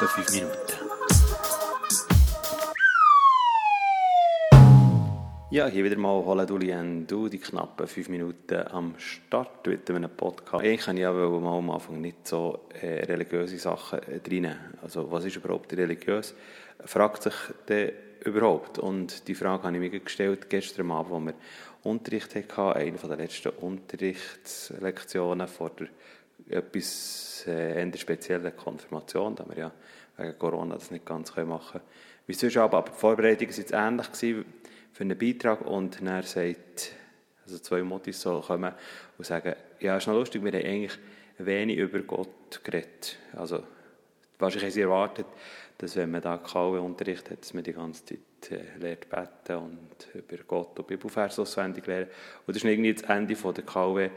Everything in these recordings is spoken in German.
knappen 5 Minuten. Ja, hier wieder mal Holla Dulien, du, die knappen 5 Minuten am Start mit einem Podcast. Eigentlich kann ich ja mal am Anfang nicht so äh, religiöse Sachen äh, reinnehmen. Also, was ist überhaupt religiös? Fragt sich der überhaupt? Und die Frage habe ich mir gestellt gestern Abend, als wir Unterricht hatten, eine der letzten Unterrichtslektionen vor der etwas äh, speziellen Konfirmation, da wir ja wegen Corona das nicht ganz machen können. Wie sonst aber, aber die Vorbereitung war jetzt ähnlich für einen Beitrag und dann sagt, also zwei Motis so kommen und sagen, ja, ist noch lustig, wir haben eigentlich wenig über Gott geredet. Also, wahrscheinlich haben sie erwartet, dass wenn man da KW Unterricht hat, dass man die ganze Zeit äh, lernt beten und über Gott und Bibelvers auswendig lernen. Und das ist irgendwie das Ende von der KW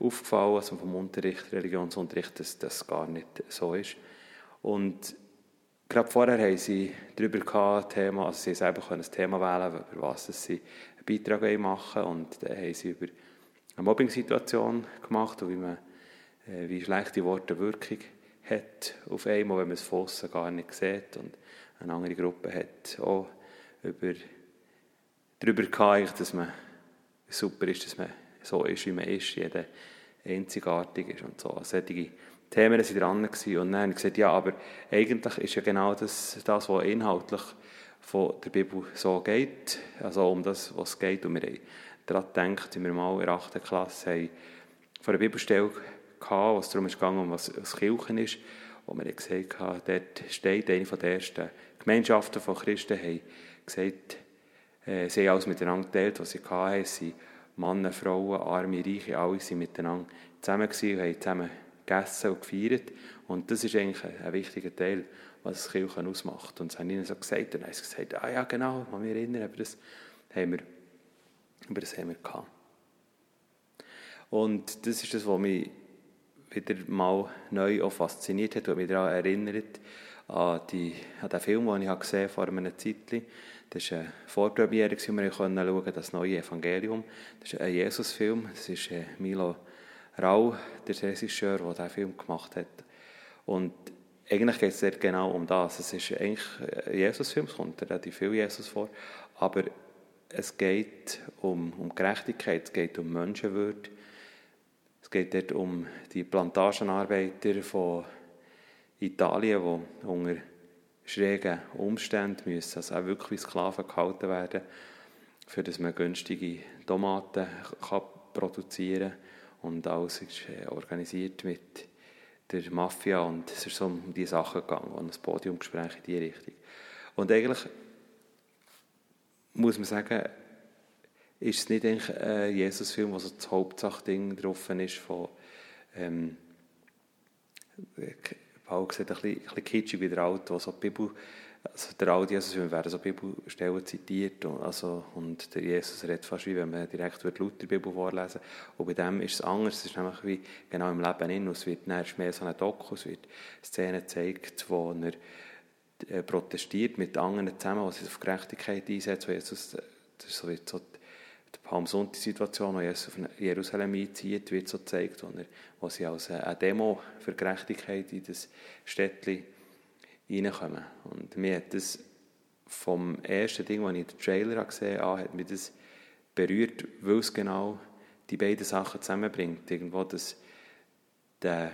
aufgefallen, also vom Unterricht, Religionsunterricht, dass das gar nicht so ist. Und gerade vorher haben sie darüber gehabt, Thema, also sie selber können ein Thema wählen, über was sie einen Beitrag machen wollen. Und dann haben sie über eine Mobbing-Situation gemacht und wie, man, äh, wie schlechte Worte Wirkung hat auf einmal, wenn man es von gar nicht sieht. Und eine andere Gruppe hat auch über, darüber gehabt, dass man super ist, dass man so ist, wie man ist, jeder einzigartig ist und so. Also solche Themen waren dran gewesen. und dann habe ich gesagt, ja, aber eigentlich ist ja genau das, das was inhaltlich von der Bibel so geht, also um das, was es geht. Und wir haben daran gedacht, wie wir mal in der 8. Klasse haben einer Bibelstelle wo es darum ging, um was, was Kirchen ist, wo wir gesagt haben, dort steht eine der ersten Gemeinschaften von Christen, haben gesagt, äh, sie haben alles miteinander geteilt, was sie hatten, sie Männer, Frauen, Arme, Reiche, alle waren miteinander zusammen und haben zusammen gegessen und gefeiert. Und das ist eigentlich ein, wichtiger Teil, was das Kirche ausmacht. Und das haben ihnen so gesagt. Und dann haben sie gesagt, ah ja, genau, kann mich erinnern, aber das haben wir, aber das haben wir gehabt. Und das ist das, was mich wieder mal neu auch fasziniert hat und mich daran erinnert, an, die, an den Film, den ich gesehen vor einer Zeit das war eine Vorpremiere, die wir schauen das neue Evangelium. Das ist ein Jesus-Film. Das ist äh, Milo Rau, der Regisseur, der diesen Film gemacht hat. Und eigentlich geht es sehr genau um das. Es ist eigentlich ein Jesus-Film, es kommt relativ viel Jesus vor, aber es geht um, um Gerechtigkeit, es geht um Menschenwürde, es geht dort um die Plantagenarbeiter von Italien, die unter schrägen Umständen müssen also auch wirklich Sklaven gehalten werden, für dass man günstige Tomaten kann produzieren kann. Und alles ist äh, organisiert mit der Mafia und es ist so um diese Sachen gegangen, um ein Podiumgespräch in diese Richtung. Und eigentlich muss man sagen, ist es nicht eigentlich ein Jesus-Film, wo so das Hauptsachding drauf ist von ähm, Paul sieht ein bisschen, ein bisschen kitschig wie der Alte, wo so Bibel, also der alte Jesus, wir werden so Bibelstellen zitiert und, also, und der Jesus redet fast wie wenn man direkt wird Luther Bibel vorlesen. Und bei dem ist es anders, es ist nämlich wie genau im Leben in, es wird mehr so ein Doku, es wird Szenen gezeigt, wo er äh, protestiert mit anderen zusammen, was sich auf Gerechtigkeit einsetzt, wo Jesus, das ist so, wie so die Palmsonntag-Situation, wo Jesus auf Jerusalem einzieht, wird so gezeigt, wo, er, wo sie als eine Demo für Gerechtigkeit in das Städtchen reinkommen. Und mir hat das vom ersten Ding, das ich den Trailer gesehen habe, hat mich das berührt, weil es genau die beiden Sachen zusammenbringt. Irgendwo das, der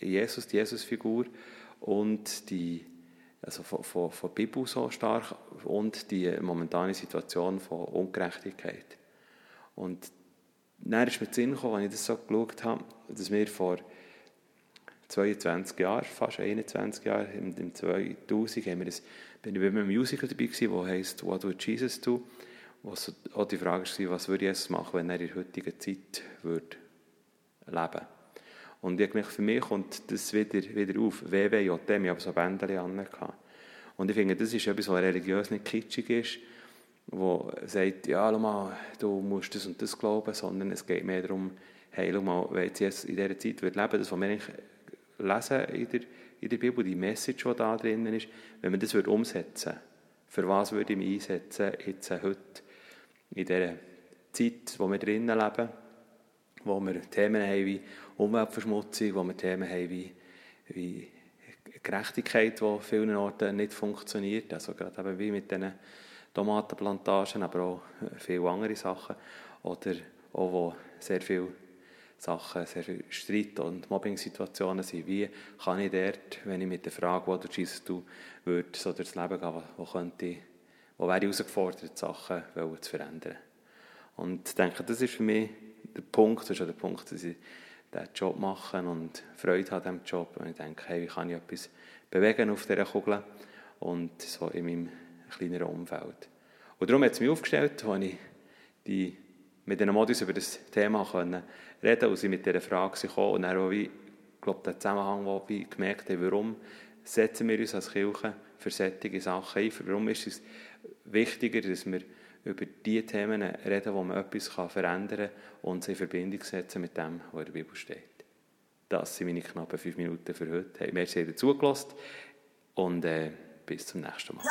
Jesus, die Jesusfigur und die also von, von, von der Bibel so stark und die momentane Situation von Ungerechtigkeit. Und dann ist mir Sinn gekommen, als ich das so geschaut habe, dass wir vor 22 Jahren, fast 21 Jahren, im, im 2000, haben wir das, bin ich bei einem Musical dabei gewesen, das heisst «What would Jesus do?» wo so auch die Frage war, was würde Jesus machen, wenn er in der heutigen Zeit würde leben und ich gemerkt, für mich kommt das wieder, wieder auf. WWJM, ich habe so Bändchen an. Und ich finde, das ist etwas, was religiös nicht kitschig ist, wo sagt, ja, mal, du musst das und das glauben, sondern es geht mehr darum, hey, schau mal, wenn jetzt in dieser Zeit wird leben, das, was wir eigentlich lesen in der, in der Bibel, die Message, die da drin ist, wenn man das umsetzen würde, für was würde ich mich einsetzen, jetzt heute, in dieser Zeit, wo wir drinnen leben, wo wir Themen haben wie Umweltverschmutzung, wo wir Themen haben wie, wie Gerechtigkeit, die vielen Orten nicht funktioniert. Also gerade eben wie mit diesen Tomatenplantagen, aber auch viele andere Sachen. Oder auch wo sehr viele Sachen, sehr viele Streit- und Mobbing-Situationen sind. Wie kann ich dort, wenn ich mit der Frage, wo du Jesus du würde so durchs Leben gehen, wo könnte ich, wo wäre ich herausgefordert, Sachen zu verändern. Und ich denke, das ist für mich der Punkt, das ist der Punkt, dass ich diesen Job mache und Freude habe an diesem Job. Und ich denke, hey, wie kann ich etwas bewegen auf dieser Kugel und so in meinem kleineren Umfeld. Und darum hat es mich aufgestellt, als ich die, mit diesen Modus über das Thema können reden und sie mit dieser Frage gekommen und dann auch ich glaube, der Zusammenhang, wo ich gemerkt habe, warum setzen wir uns als Kirche für solche Sachen ein, warum ist es wichtiger, dass wir über die Themen reden, wo man etwas verändern kann und sie in Verbindung setzen mit dem, was in der Bibel steht. Das sind meine knappen fünf Minuten für heute. Hey, merci, dass ihr zugelassen und äh, bis zum nächsten Mal.